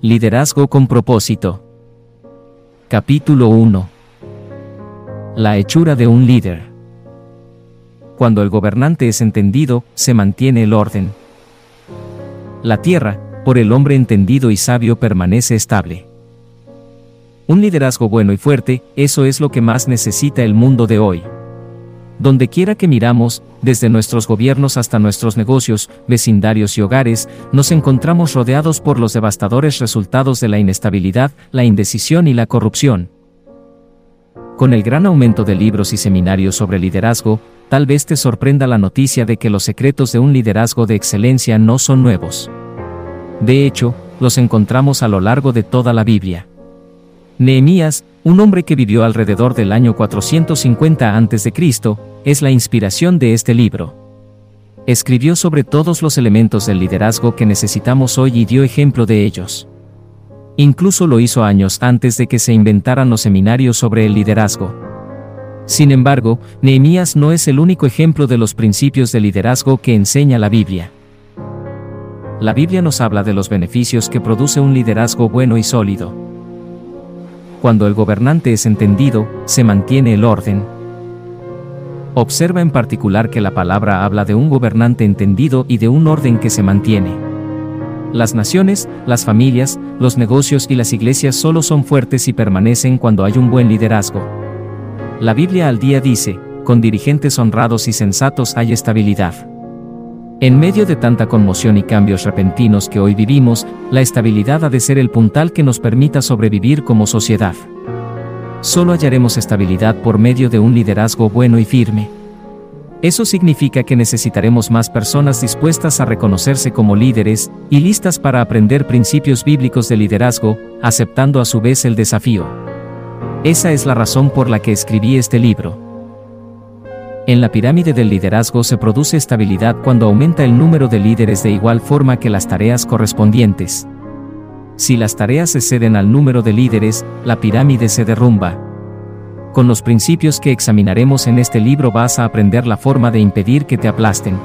Liderazgo con propósito. Capítulo 1. La hechura de un líder. Cuando el gobernante es entendido, se mantiene el orden. La tierra, por el hombre entendido y sabio, permanece estable. Un liderazgo bueno y fuerte, eso es lo que más necesita el mundo de hoy. Donde quiera que miramos, desde nuestros gobiernos hasta nuestros negocios, vecindarios y hogares, nos encontramos rodeados por los devastadores resultados de la inestabilidad, la indecisión y la corrupción. Con el gran aumento de libros y seminarios sobre liderazgo, tal vez te sorprenda la noticia de que los secretos de un liderazgo de excelencia no son nuevos. De hecho, los encontramos a lo largo de toda la Biblia. Nehemías, un hombre que vivió alrededor del año 450 a.C., es la inspiración de este libro. Escribió sobre todos los elementos del liderazgo que necesitamos hoy y dio ejemplo de ellos. Incluso lo hizo años antes de que se inventaran los seminarios sobre el liderazgo. Sin embargo, Nehemías no es el único ejemplo de los principios de liderazgo que enseña la Biblia. La Biblia nos habla de los beneficios que produce un liderazgo bueno y sólido. Cuando el gobernante es entendido, se mantiene el orden. Observa en particular que la palabra habla de un gobernante entendido y de un orden que se mantiene. Las naciones, las familias, los negocios y las iglesias solo son fuertes y permanecen cuando hay un buen liderazgo. La Biblia al día dice, con dirigentes honrados y sensatos hay estabilidad. En medio de tanta conmoción y cambios repentinos que hoy vivimos, la estabilidad ha de ser el puntal que nos permita sobrevivir como sociedad. Solo hallaremos estabilidad por medio de un liderazgo bueno y firme. Eso significa que necesitaremos más personas dispuestas a reconocerse como líderes y listas para aprender principios bíblicos de liderazgo, aceptando a su vez el desafío. Esa es la razón por la que escribí este libro. En la pirámide del liderazgo se produce estabilidad cuando aumenta el número de líderes de igual forma que las tareas correspondientes. Si las tareas exceden al número de líderes, la pirámide se derrumba. Con los principios que examinaremos en este libro vas a aprender la forma de impedir que te aplasten.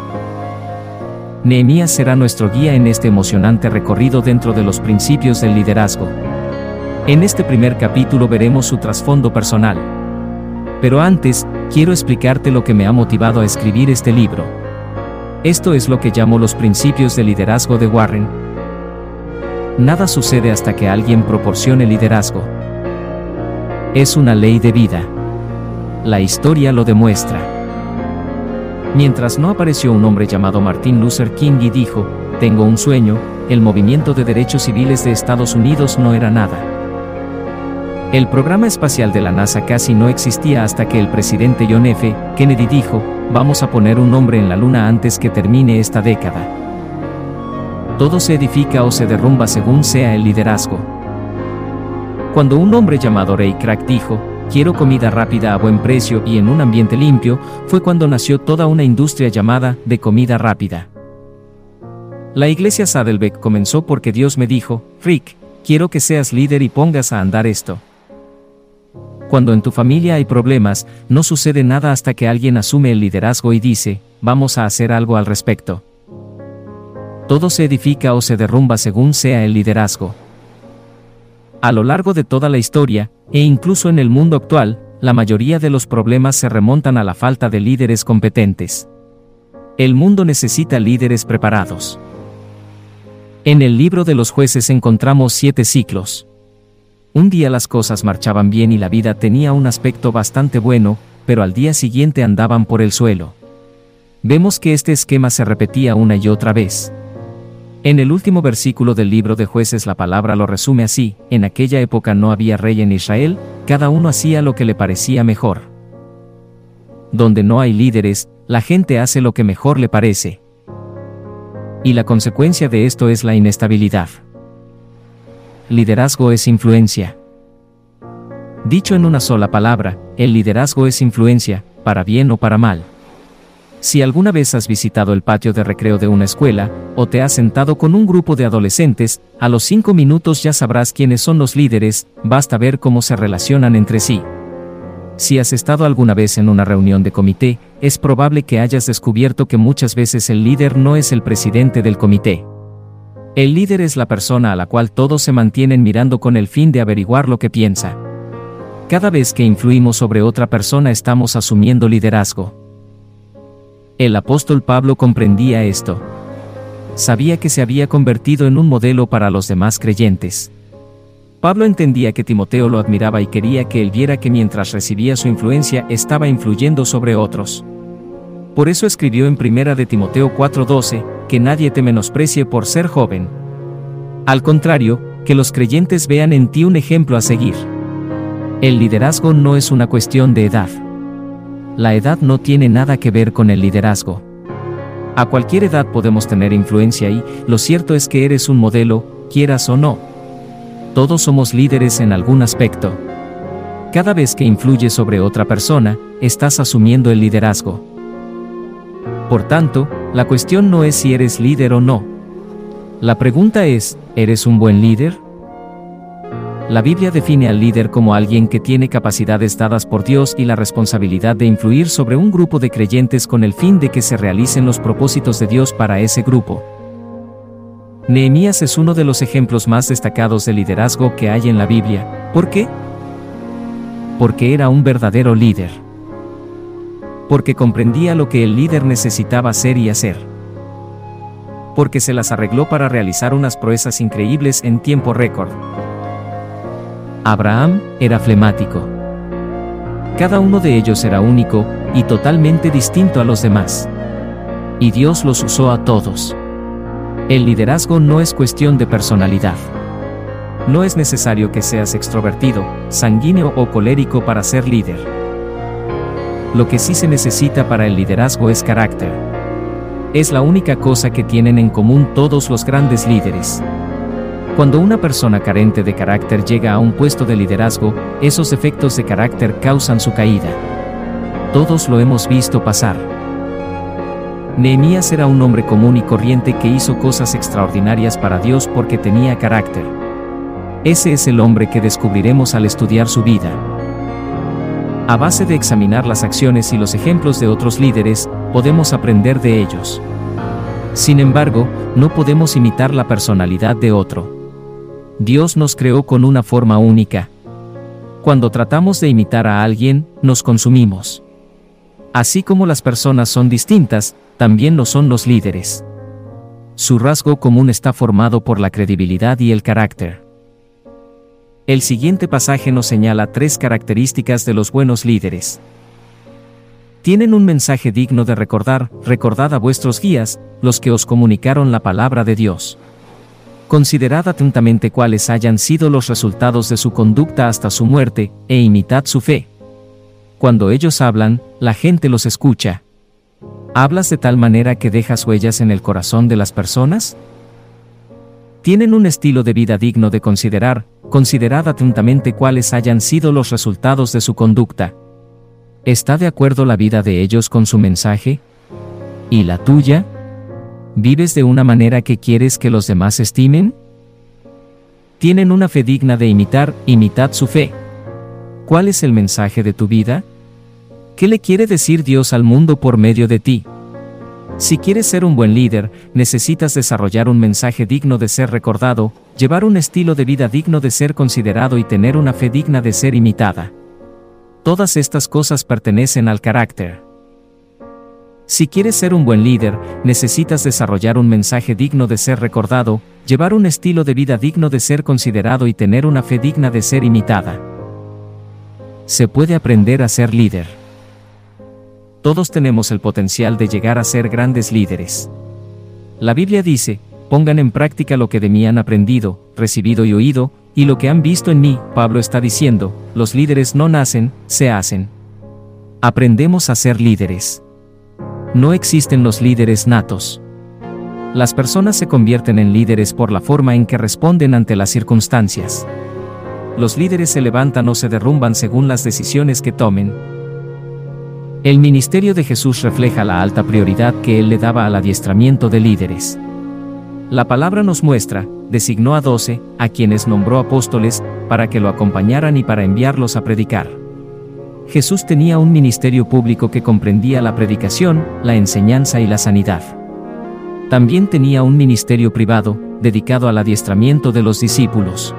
Nehemías será nuestro guía en este emocionante recorrido dentro de los principios del liderazgo. En este primer capítulo veremos su trasfondo personal. Pero antes, quiero explicarte lo que me ha motivado a escribir este libro. Esto es lo que llamo los principios de liderazgo de Warren. Nada sucede hasta que alguien proporcione liderazgo. Es una ley de vida. La historia lo demuestra. Mientras no apareció un hombre llamado Martin Luther King y dijo, tengo un sueño, el movimiento de derechos civiles de Estados Unidos no era nada. El programa espacial de la NASA casi no existía hasta que el presidente John F. Kennedy dijo, vamos a poner un hombre en la Luna antes que termine esta década. Todo se edifica o se derrumba según sea el liderazgo. Cuando un hombre llamado Ray Crack dijo, quiero comida rápida a buen precio y en un ambiente limpio, fue cuando nació toda una industria llamada de comida rápida. La iglesia Saddleback comenzó porque Dios me dijo, Rick, quiero que seas líder y pongas a andar esto. Cuando en tu familia hay problemas, no sucede nada hasta que alguien asume el liderazgo y dice, vamos a hacer algo al respecto. Todo se edifica o se derrumba según sea el liderazgo. A lo largo de toda la historia, e incluso en el mundo actual, la mayoría de los problemas se remontan a la falta de líderes competentes. El mundo necesita líderes preparados. En el libro de los jueces encontramos siete ciclos. Un día las cosas marchaban bien y la vida tenía un aspecto bastante bueno, pero al día siguiente andaban por el suelo. Vemos que este esquema se repetía una y otra vez. En el último versículo del libro de jueces la palabra lo resume así, en aquella época no había rey en Israel, cada uno hacía lo que le parecía mejor. Donde no hay líderes, la gente hace lo que mejor le parece. Y la consecuencia de esto es la inestabilidad. Liderazgo es influencia. Dicho en una sola palabra, el liderazgo es influencia, para bien o para mal. Si alguna vez has visitado el patio de recreo de una escuela, o te has sentado con un grupo de adolescentes, a los cinco minutos ya sabrás quiénes son los líderes, basta ver cómo se relacionan entre sí. Si has estado alguna vez en una reunión de comité, es probable que hayas descubierto que muchas veces el líder no es el presidente del comité. El líder es la persona a la cual todos se mantienen mirando con el fin de averiguar lo que piensa. Cada vez que influimos sobre otra persona estamos asumiendo liderazgo. El apóstol Pablo comprendía esto. Sabía que se había convertido en un modelo para los demás creyentes. Pablo entendía que Timoteo lo admiraba y quería que él viera que mientras recibía su influencia estaba influyendo sobre otros. Por eso escribió en Primera de Timoteo 4:12, que nadie te menosprecie por ser joven. Al contrario, que los creyentes vean en ti un ejemplo a seguir. El liderazgo no es una cuestión de edad. La edad no tiene nada que ver con el liderazgo. A cualquier edad podemos tener influencia y, lo cierto es que eres un modelo, quieras o no. Todos somos líderes en algún aspecto. Cada vez que influyes sobre otra persona, estás asumiendo el liderazgo. Por tanto, la cuestión no es si eres líder o no. La pregunta es, ¿eres un buen líder? La Biblia define al líder como alguien que tiene capacidades dadas por Dios y la responsabilidad de influir sobre un grupo de creyentes con el fin de que se realicen los propósitos de Dios para ese grupo. Nehemías es uno de los ejemplos más destacados de liderazgo que hay en la Biblia. ¿Por qué? Porque era un verdadero líder. Porque comprendía lo que el líder necesitaba ser y hacer. Porque se las arregló para realizar unas proezas increíbles en tiempo récord. Abraham era flemático. Cada uno de ellos era único y totalmente distinto a los demás. Y Dios los usó a todos. El liderazgo no es cuestión de personalidad. No es necesario que seas extrovertido, sanguíneo o colérico para ser líder. Lo que sí se necesita para el liderazgo es carácter. Es la única cosa que tienen en común todos los grandes líderes. Cuando una persona carente de carácter llega a un puesto de liderazgo, esos efectos de carácter causan su caída. Todos lo hemos visto pasar. Nehemías era un hombre común y corriente que hizo cosas extraordinarias para Dios porque tenía carácter. Ese es el hombre que descubriremos al estudiar su vida. A base de examinar las acciones y los ejemplos de otros líderes, podemos aprender de ellos. Sin embargo, no podemos imitar la personalidad de otro. Dios nos creó con una forma única. Cuando tratamos de imitar a alguien, nos consumimos. Así como las personas son distintas, también lo son los líderes. Su rasgo común está formado por la credibilidad y el carácter. El siguiente pasaje nos señala tres características de los buenos líderes. Tienen un mensaje digno de recordar, recordad a vuestros guías, los que os comunicaron la palabra de Dios. Considerad atentamente cuáles hayan sido los resultados de su conducta hasta su muerte, e imitad su fe. Cuando ellos hablan, la gente los escucha. ¿Hablas de tal manera que dejas huellas en el corazón de las personas? Tienen un estilo de vida digno de considerar, considerad atentamente cuáles hayan sido los resultados de su conducta. ¿Está de acuerdo la vida de ellos con su mensaje? ¿Y la tuya? ¿Vives de una manera que quieres que los demás estimen? Tienen una fe digna de imitar, imitad su fe. ¿Cuál es el mensaje de tu vida? ¿Qué le quiere decir Dios al mundo por medio de ti? Si quieres ser un buen líder, necesitas desarrollar un mensaje digno de ser recordado, llevar un estilo de vida digno de ser considerado y tener una fe digna de ser imitada. Todas estas cosas pertenecen al carácter. Si quieres ser un buen líder, necesitas desarrollar un mensaje digno de ser recordado, llevar un estilo de vida digno de ser considerado y tener una fe digna de ser imitada. Se puede aprender a ser líder. Todos tenemos el potencial de llegar a ser grandes líderes. La Biblia dice, pongan en práctica lo que de mí han aprendido, recibido y oído, y lo que han visto en mí, Pablo está diciendo, los líderes no nacen, se hacen. Aprendemos a ser líderes. No existen los líderes natos. Las personas se convierten en líderes por la forma en que responden ante las circunstancias. Los líderes se levantan o se derrumban según las decisiones que tomen. El ministerio de Jesús refleja la alta prioridad que él le daba al adiestramiento de líderes. La palabra nos muestra, designó a doce, a quienes nombró apóstoles, para que lo acompañaran y para enviarlos a predicar. Jesús tenía un ministerio público que comprendía la predicación, la enseñanza y la sanidad. También tenía un ministerio privado, dedicado al adiestramiento de los discípulos.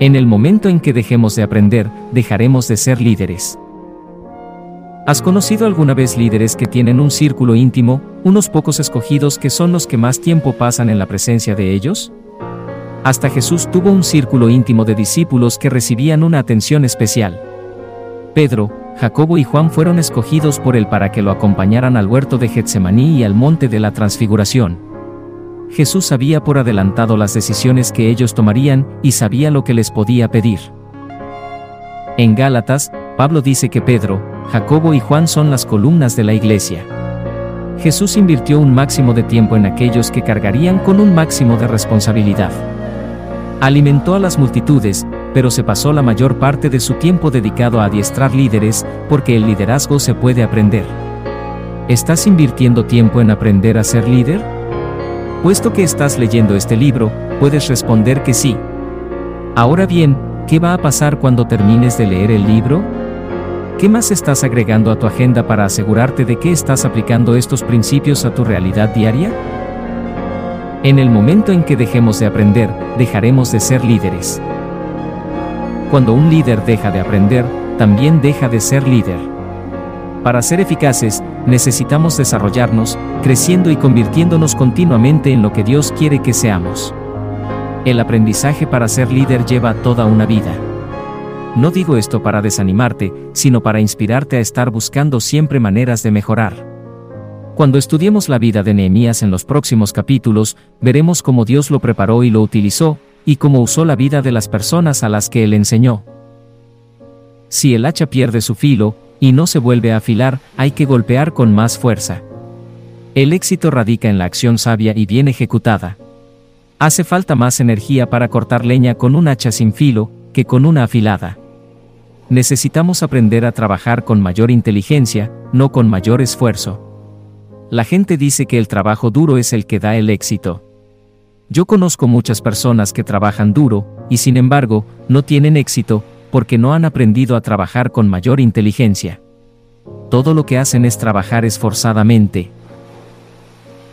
En el momento en que dejemos de aprender, dejaremos de ser líderes. ¿Has conocido alguna vez líderes que tienen un círculo íntimo, unos pocos escogidos que son los que más tiempo pasan en la presencia de ellos? Hasta Jesús tuvo un círculo íntimo de discípulos que recibían una atención especial. Pedro, Jacobo y Juan fueron escogidos por él para que lo acompañaran al huerto de Getsemaní y al monte de la transfiguración. Jesús sabía por adelantado las decisiones que ellos tomarían y sabía lo que les podía pedir. En Gálatas, Pablo dice que Pedro, Jacobo y Juan son las columnas de la iglesia. Jesús invirtió un máximo de tiempo en aquellos que cargarían con un máximo de responsabilidad. Alimentó a las multitudes, pero se pasó la mayor parte de su tiempo dedicado a adiestrar líderes, porque el liderazgo se puede aprender. ¿Estás invirtiendo tiempo en aprender a ser líder? Puesto que estás leyendo este libro, puedes responder que sí. Ahora bien, ¿qué va a pasar cuando termines de leer el libro? ¿Qué más estás agregando a tu agenda para asegurarte de que estás aplicando estos principios a tu realidad diaria? En el momento en que dejemos de aprender, dejaremos de ser líderes. Cuando un líder deja de aprender, también deja de ser líder. Para ser eficaces, necesitamos desarrollarnos, creciendo y convirtiéndonos continuamente en lo que Dios quiere que seamos. El aprendizaje para ser líder lleva toda una vida. No digo esto para desanimarte, sino para inspirarte a estar buscando siempre maneras de mejorar. Cuando estudiemos la vida de Nehemías en los próximos capítulos, veremos cómo Dios lo preparó y lo utilizó, y cómo usó la vida de las personas a las que él enseñó. Si el hacha pierde su filo, y no se vuelve a afilar, hay que golpear con más fuerza. El éxito radica en la acción sabia y bien ejecutada. Hace falta más energía para cortar leña con un hacha sin filo, que con una afilada. Necesitamos aprender a trabajar con mayor inteligencia, no con mayor esfuerzo. La gente dice que el trabajo duro es el que da el éxito. Yo conozco muchas personas que trabajan duro, y sin embargo, no tienen éxito, porque no han aprendido a trabajar con mayor inteligencia. Todo lo que hacen es trabajar esforzadamente.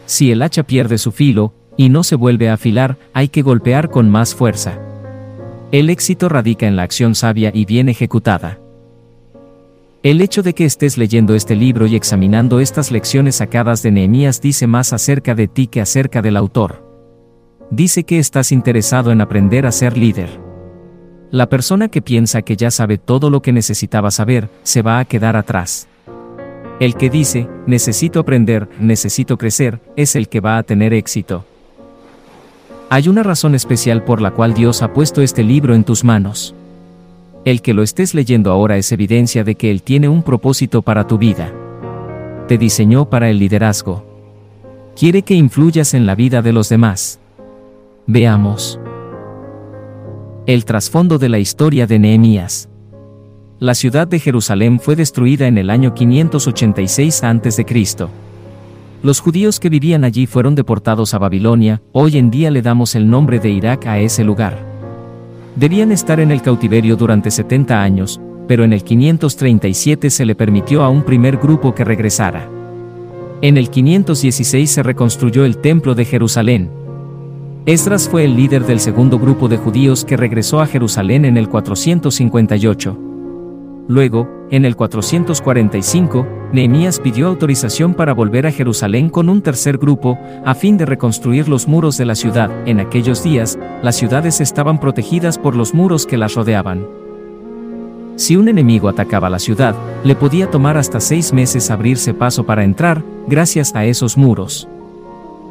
Si el hacha pierde su filo, y no se vuelve a afilar, hay que golpear con más fuerza. El éxito radica en la acción sabia y bien ejecutada. El hecho de que estés leyendo este libro y examinando estas lecciones sacadas de Nehemías dice más acerca de ti que acerca del autor dice que estás interesado en aprender a ser líder. La persona que piensa que ya sabe todo lo que necesitaba saber, se va a quedar atrás. El que dice, necesito aprender, necesito crecer, es el que va a tener éxito. Hay una razón especial por la cual Dios ha puesto este libro en tus manos. El que lo estés leyendo ahora es evidencia de que Él tiene un propósito para tu vida. Te diseñó para el liderazgo. Quiere que influyas en la vida de los demás. Veamos. El trasfondo de la historia de Nehemías. La ciudad de Jerusalén fue destruida en el año 586 a.C. Los judíos que vivían allí fueron deportados a Babilonia, hoy en día le damos el nombre de Irak a ese lugar. Debían estar en el cautiverio durante 70 años, pero en el 537 se le permitió a un primer grupo que regresara. En el 516 se reconstruyó el templo de Jerusalén, Esdras fue el líder del segundo grupo de judíos que regresó a Jerusalén en el 458. Luego, en el 445, Nehemías pidió autorización para volver a Jerusalén con un tercer grupo, a fin de reconstruir los muros de la ciudad. En aquellos días, las ciudades estaban protegidas por los muros que las rodeaban. Si un enemigo atacaba la ciudad, le podía tomar hasta seis meses abrirse paso para entrar, gracias a esos muros.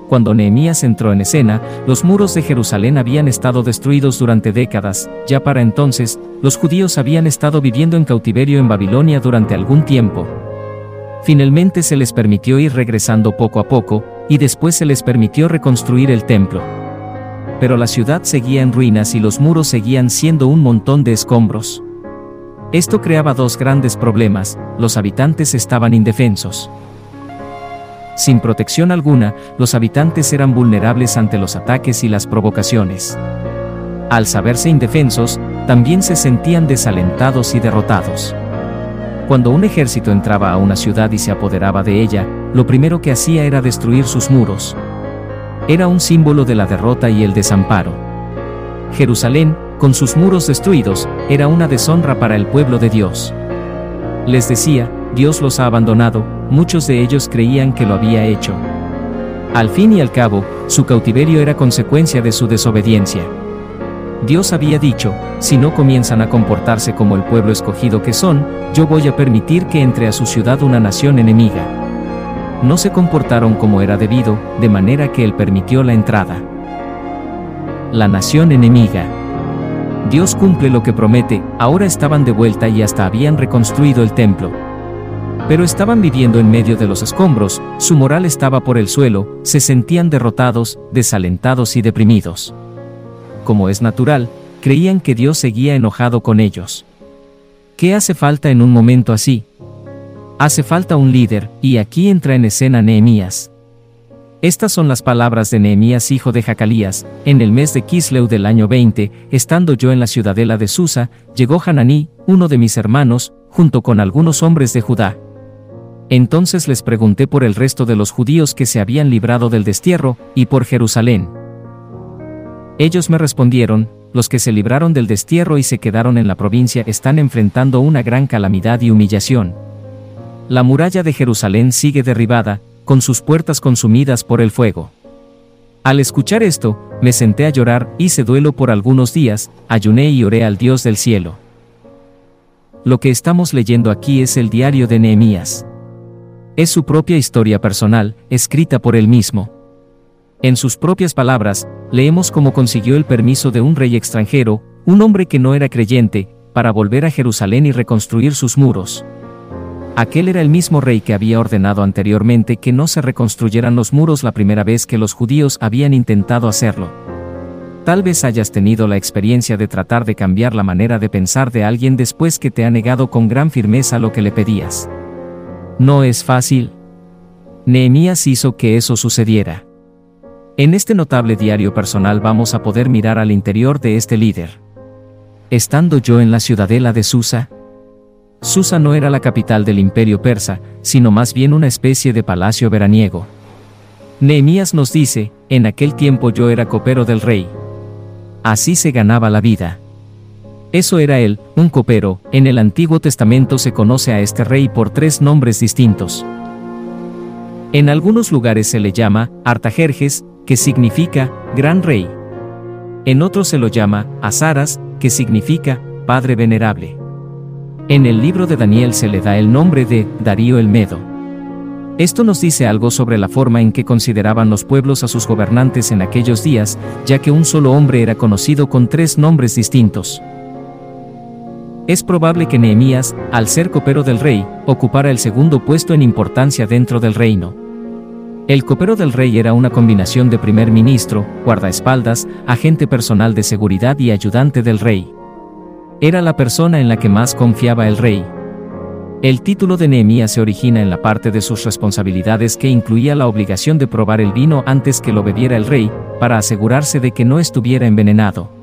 Cuando Nehemías entró en escena, los muros de Jerusalén habían estado destruidos durante décadas, ya para entonces, los judíos habían estado viviendo en cautiverio en Babilonia durante algún tiempo. Finalmente se les permitió ir regresando poco a poco, y después se les permitió reconstruir el templo. Pero la ciudad seguía en ruinas y los muros seguían siendo un montón de escombros. Esto creaba dos grandes problemas, los habitantes estaban indefensos. Sin protección alguna, los habitantes eran vulnerables ante los ataques y las provocaciones. Al saberse indefensos, también se sentían desalentados y derrotados. Cuando un ejército entraba a una ciudad y se apoderaba de ella, lo primero que hacía era destruir sus muros. Era un símbolo de la derrota y el desamparo. Jerusalén, con sus muros destruidos, era una deshonra para el pueblo de Dios. Les decía, Dios los ha abandonado, muchos de ellos creían que lo había hecho. Al fin y al cabo, su cautiverio era consecuencia de su desobediencia. Dios había dicho, si no comienzan a comportarse como el pueblo escogido que son, yo voy a permitir que entre a su ciudad una nación enemiga. No se comportaron como era debido, de manera que él permitió la entrada. La nación enemiga. Dios cumple lo que promete, ahora estaban de vuelta y hasta habían reconstruido el templo. Pero estaban viviendo en medio de los escombros, su moral estaba por el suelo, se sentían derrotados, desalentados y deprimidos como es natural, creían que Dios seguía enojado con ellos. ¿Qué hace falta en un momento así? Hace falta un líder, y aquí entra en escena Nehemías. Estas son las palabras de Nehemías hijo de Jacalías, en el mes de Kisleu del año 20, estando yo en la ciudadela de Susa, llegó Hananí, uno de mis hermanos, junto con algunos hombres de Judá. Entonces les pregunté por el resto de los judíos que se habían librado del destierro, y por Jerusalén. Ellos me respondieron, los que se libraron del destierro y se quedaron en la provincia están enfrentando una gran calamidad y humillación. La muralla de Jerusalén sigue derribada, con sus puertas consumidas por el fuego. Al escuchar esto, me senté a llorar, hice duelo por algunos días, ayuné y oré al Dios del cielo. Lo que estamos leyendo aquí es el diario de Nehemías. Es su propia historia personal, escrita por él mismo. En sus propias palabras, leemos cómo consiguió el permiso de un rey extranjero, un hombre que no era creyente, para volver a Jerusalén y reconstruir sus muros. Aquel era el mismo rey que había ordenado anteriormente que no se reconstruyeran los muros la primera vez que los judíos habían intentado hacerlo. Tal vez hayas tenido la experiencia de tratar de cambiar la manera de pensar de alguien después que te ha negado con gran firmeza lo que le pedías. No es fácil. Nehemías hizo que eso sucediera. En este notable diario personal vamos a poder mirar al interior de este líder. Estando yo en la ciudadela de Susa, Susa no era la capital del imperio persa, sino más bien una especie de palacio veraniego. Nehemías nos dice, en aquel tiempo yo era copero del rey. Así se ganaba la vida. Eso era él, un copero, en el Antiguo Testamento se conoce a este rey por tres nombres distintos. En algunos lugares se le llama Artajerjes, que significa gran rey. En otros se lo llama Azaras, que significa padre venerable. En el libro de Daniel se le da el nombre de Darío el Medo. Esto nos dice algo sobre la forma en que consideraban los pueblos a sus gobernantes en aquellos días, ya que un solo hombre era conocido con tres nombres distintos. Es probable que Nehemías, al ser copero del rey, ocupara el segundo puesto en importancia dentro del reino. El copero del rey era una combinación de primer ministro, guardaespaldas, agente personal de seguridad y ayudante del rey. Era la persona en la que más confiaba el rey. El título de Nehemías se origina en la parte de sus responsabilidades que incluía la obligación de probar el vino antes que lo bebiera el rey, para asegurarse de que no estuviera envenenado.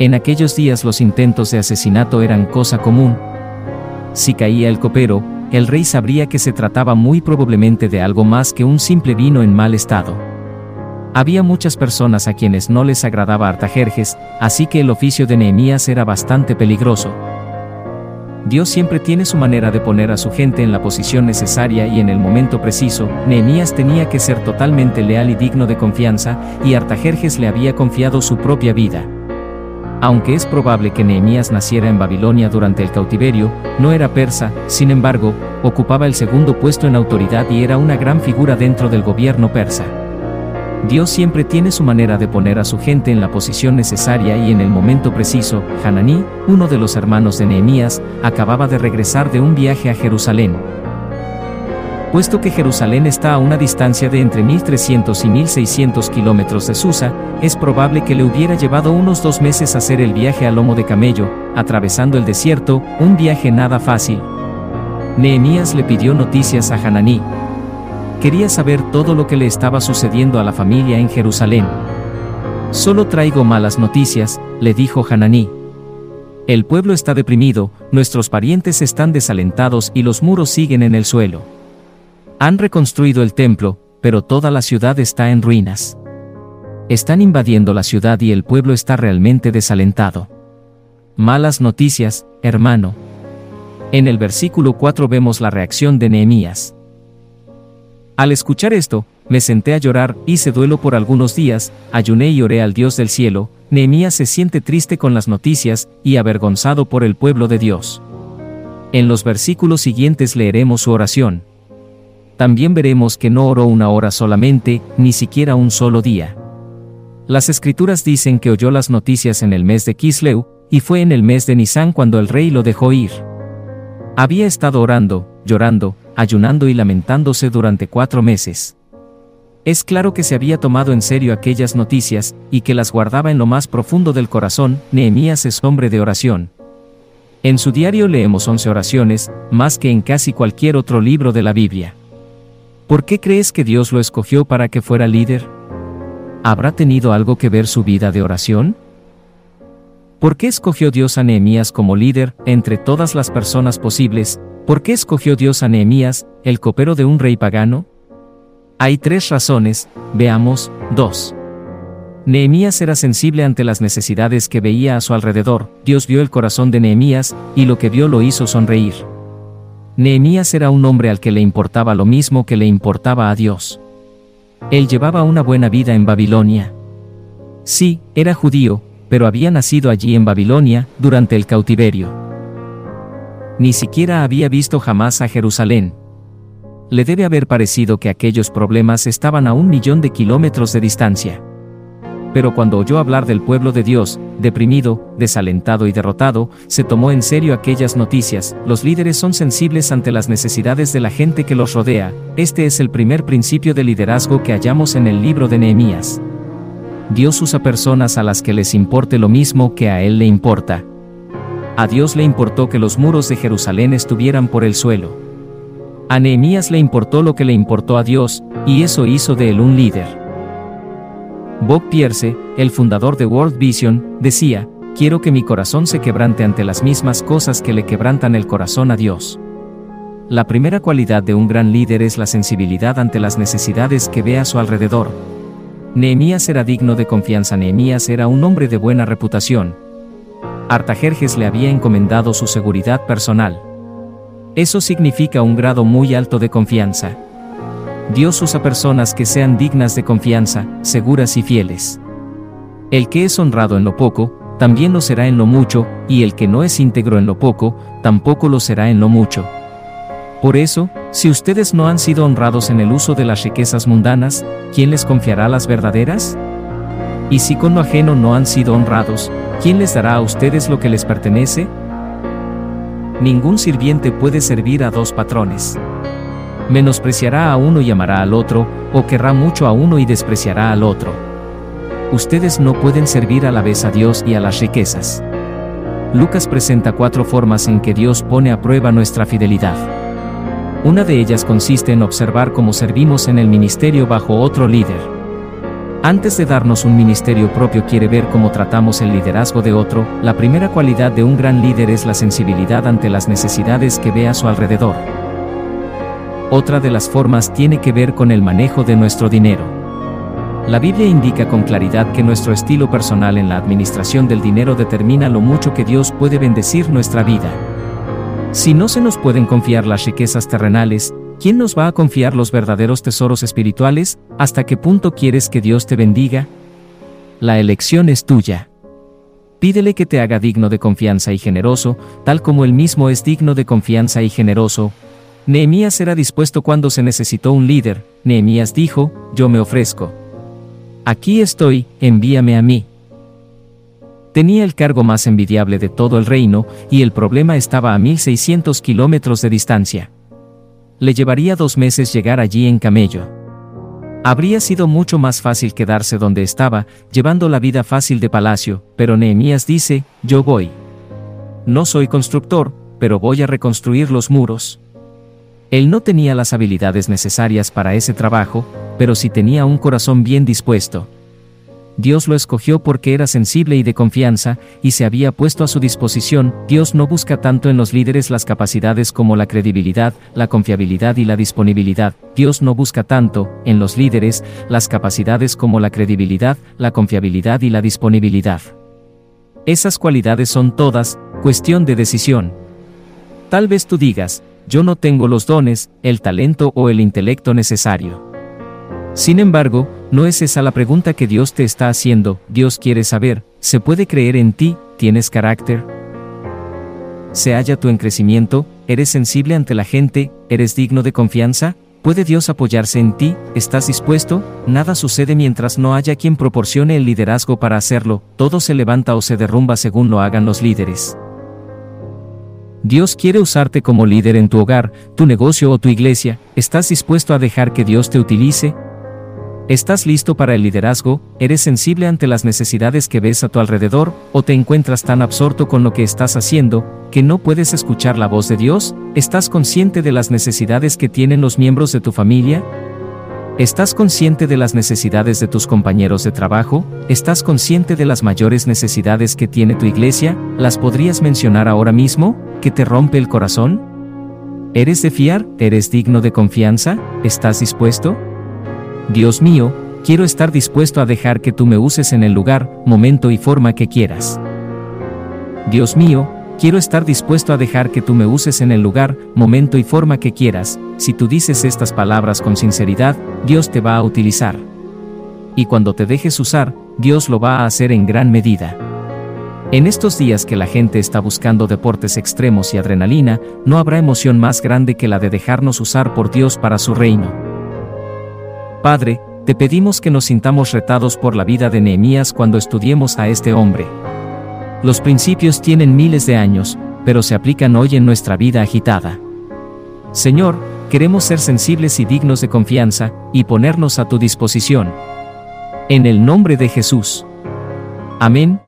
En aquellos días los intentos de asesinato eran cosa común. Si caía el copero, el rey sabría que se trataba muy probablemente de algo más que un simple vino en mal estado. Había muchas personas a quienes no les agradaba Artajerjes, así que el oficio de Nehemías era bastante peligroso. Dios siempre tiene su manera de poner a su gente en la posición necesaria y en el momento preciso, Nehemías tenía que ser totalmente leal y digno de confianza, y Artajerjes le había confiado su propia vida. Aunque es probable que Nehemías naciera en Babilonia durante el cautiverio, no era persa, sin embargo, ocupaba el segundo puesto en autoridad y era una gran figura dentro del gobierno persa. Dios siempre tiene su manera de poner a su gente en la posición necesaria y en el momento preciso, Hananí, uno de los hermanos de Nehemías, acababa de regresar de un viaje a Jerusalén. Puesto que Jerusalén está a una distancia de entre 1300 y 1600 kilómetros de Susa, es probable que le hubiera llevado unos dos meses hacer el viaje a lomo de camello, atravesando el desierto, un viaje nada fácil. Nehemías le pidió noticias a Hananí. Quería saber todo lo que le estaba sucediendo a la familia en Jerusalén. Solo traigo malas noticias, le dijo Hananí. El pueblo está deprimido, nuestros parientes están desalentados y los muros siguen en el suelo. Han reconstruido el templo, pero toda la ciudad está en ruinas. Están invadiendo la ciudad y el pueblo está realmente desalentado. Malas noticias, hermano. En el versículo 4 vemos la reacción de Nehemías. Al escuchar esto, me senté a llorar, hice duelo por algunos días, ayuné y oré al Dios del cielo, Nehemías se siente triste con las noticias y avergonzado por el pueblo de Dios. En los versículos siguientes leeremos su oración también veremos que no oró una hora solamente, ni siquiera un solo día. Las escrituras dicen que oyó las noticias en el mes de Kisleu, y fue en el mes de Nisan cuando el rey lo dejó ir. Había estado orando, llorando, ayunando y lamentándose durante cuatro meses. Es claro que se había tomado en serio aquellas noticias, y que las guardaba en lo más profundo del corazón, Nehemías es hombre de oración. En su diario leemos once oraciones, más que en casi cualquier otro libro de la Biblia. ¿Por qué crees que Dios lo escogió para que fuera líder? ¿Habrá tenido algo que ver su vida de oración? ¿Por qué escogió Dios a Nehemías como líder entre todas las personas posibles? ¿Por qué escogió Dios a Nehemías, el copero de un rey pagano? Hay tres razones, veamos, dos. Nehemías era sensible ante las necesidades que veía a su alrededor, Dios vio el corazón de Nehemías, y lo que vio lo hizo sonreír. Nehemías era un hombre al que le importaba lo mismo que le importaba a Dios. Él llevaba una buena vida en Babilonia. Sí, era judío, pero había nacido allí en Babilonia, durante el cautiverio. Ni siquiera había visto jamás a Jerusalén. Le debe haber parecido que aquellos problemas estaban a un millón de kilómetros de distancia pero cuando oyó hablar del pueblo de Dios, deprimido, desalentado y derrotado, se tomó en serio aquellas noticias. Los líderes son sensibles ante las necesidades de la gente que los rodea. Este es el primer principio de liderazgo que hallamos en el libro de Nehemías. Dios usa personas a las que les importe lo mismo que a Él le importa. A Dios le importó que los muros de Jerusalén estuvieran por el suelo. A Nehemías le importó lo que le importó a Dios, y eso hizo de él un líder. Bob Pierce, el fundador de World Vision, decía, quiero que mi corazón se quebrante ante las mismas cosas que le quebrantan el corazón a Dios. La primera cualidad de un gran líder es la sensibilidad ante las necesidades que ve a su alrededor. Nehemías era digno de confianza. Nehemías era un hombre de buena reputación. Artajerjes le había encomendado su seguridad personal. Eso significa un grado muy alto de confianza. Dios usa personas que sean dignas de confianza, seguras y fieles. El que es honrado en lo poco, también lo será en lo mucho, y el que no es íntegro en lo poco, tampoco lo será en lo mucho. Por eso, si ustedes no han sido honrados en el uso de las riquezas mundanas, ¿quién les confiará las verdaderas? Y si con lo ajeno no han sido honrados, ¿quién les dará a ustedes lo que les pertenece? Ningún sirviente puede servir a dos patrones menospreciará a uno y amará al otro, o querrá mucho a uno y despreciará al otro. Ustedes no pueden servir a la vez a Dios y a las riquezas. Lucas presenta cuatro formas en que Dios pone a prueba nuestra fidelidad. Una de ellas consiste en observar cómo servimos en el ministerio bajo otro líder. Antes de darnos un ministerio propio quiere ver cómo tratamos el liderazgo de otro, la primera cualidad de un gran líder es la sensibilidad ante las necesidades que ve a su alrededor. Otra de las formas tiene que ver con el manejo de nuestro dinero. La Biblia indica con claridad que nuestro estilo personal en la administración del dinero determina lo mucho que Dios puede bendecir nuestra vida. Si no se nos pueden confiar las riquezas terrenales, ¿quién nos va a confiar los verdaderos tesoros espirituales? ¿Hasta qué punto quieres que Dios te bendiga? La elección es tuya. Pídele que te haga digno de confianza y generoso, tal como él mismo es digno de confianza y generoso, Nehemías era dispuesto cuando se necesitó un líder, Nehemías dijo, yo me ofrezco. Aquí estoy, envíame a mí. Tenía el cargo más envidiable de todo el reino, y el problema estaba a 1600 kilómetros de distancia. le llevaría dos meses llegar allí en camello. Habría sido mucho más fácil quedarse donde estaba, llevando la vida fácil de palacio, pero Nehemías dice, yo voy. No soy constructor, pero voy a reconstruir los muros. Él no tenía las habilidades necesarias para ese trabajo, pero sí tenía un corazón bien dispuesto. Dios lo escogió porque era sensible y de confianza, y se había puesto a su disposición. Dios no busca tanto en los líderes las capacidades como la credibilidad, la confiabilidad y la disponibilidad. Dios no busca tanto, en los líderes, las capacidades como la credibilidad, la confiabilidad y la disponibilidad. Esas cualidades son todas, cuestión de decisión. Tal vez tú digas, yo no tengo los dones, el talento o el intelecto necesario. Sin embargo, no es esa la pregunta que Dios te está haciendo, Dios quiere saber, ¿se puede creer en ti? ¿Tienes carácter? ¿Se halla tú en crecimiento? ¿Eres sensible ante la gente? ¿Eres digno de confianza? ¿Puede Dios apoyarse en ti? ¿Estás dispuesto? Nada sucede mientras no haya quien proporcione el liderazgo para hacerlo, todo se levanta o se derrumba según lo hagan los líderes. Dios quiere usarte como líder en tu hogar, tu negocio o tu iglesia, ¿estás dispuesto a dejar que Dios te utilice? ¿Estás listo para el liderazgo? ¿Eres sensible ante las necesidades que ves a tu alrededor? ¿O te encuentras tan absorto con lo que estás haciendo, que no puedes escuchar la voz de Dios? ¿Estás consciente de las necesidades que tienen los miembros de tu familia? ¿Estás consciente de las necesidades de tus compañeros de trabajo? ¿Estás consciente de las mayores necesidades que tiene tu iglesia? ¿Las podrías mencionar ahora mismo? ¿Que te rompe el corazón? ¿Eres de fiar? ¿Eres digno de confianza? ¿Estás dispuesto? Dios mío, quiero estar dispuesto a dejar que tú me uses en el lugar, momento y forma que quieras. Dios mío, quiero estar dispuesto a dejar que tú me uses en el lugar, momento y forma que quieras, si tú dices estas palabras con sinceridad, Dios te va a utilizar. Y cuando te dejes usar, Dios lo va a hacer en gran medida. En estos días que la gente está buscando deportes extremos y adrenalina, no habrá emoción más grande que la de dejarnos usar por Dios para su reino. Padre, te pedimos que nos sintamos retados por la vida de Nehemías cuando estudiemos a este hombre. Los principios tienen miles de años, pero se aplican hoy en nuestra vida agitada. Señor, queremos ser sensibles y dignos de confianza, y ponernos a tu disposición. En el nombre de Jesús. Amén.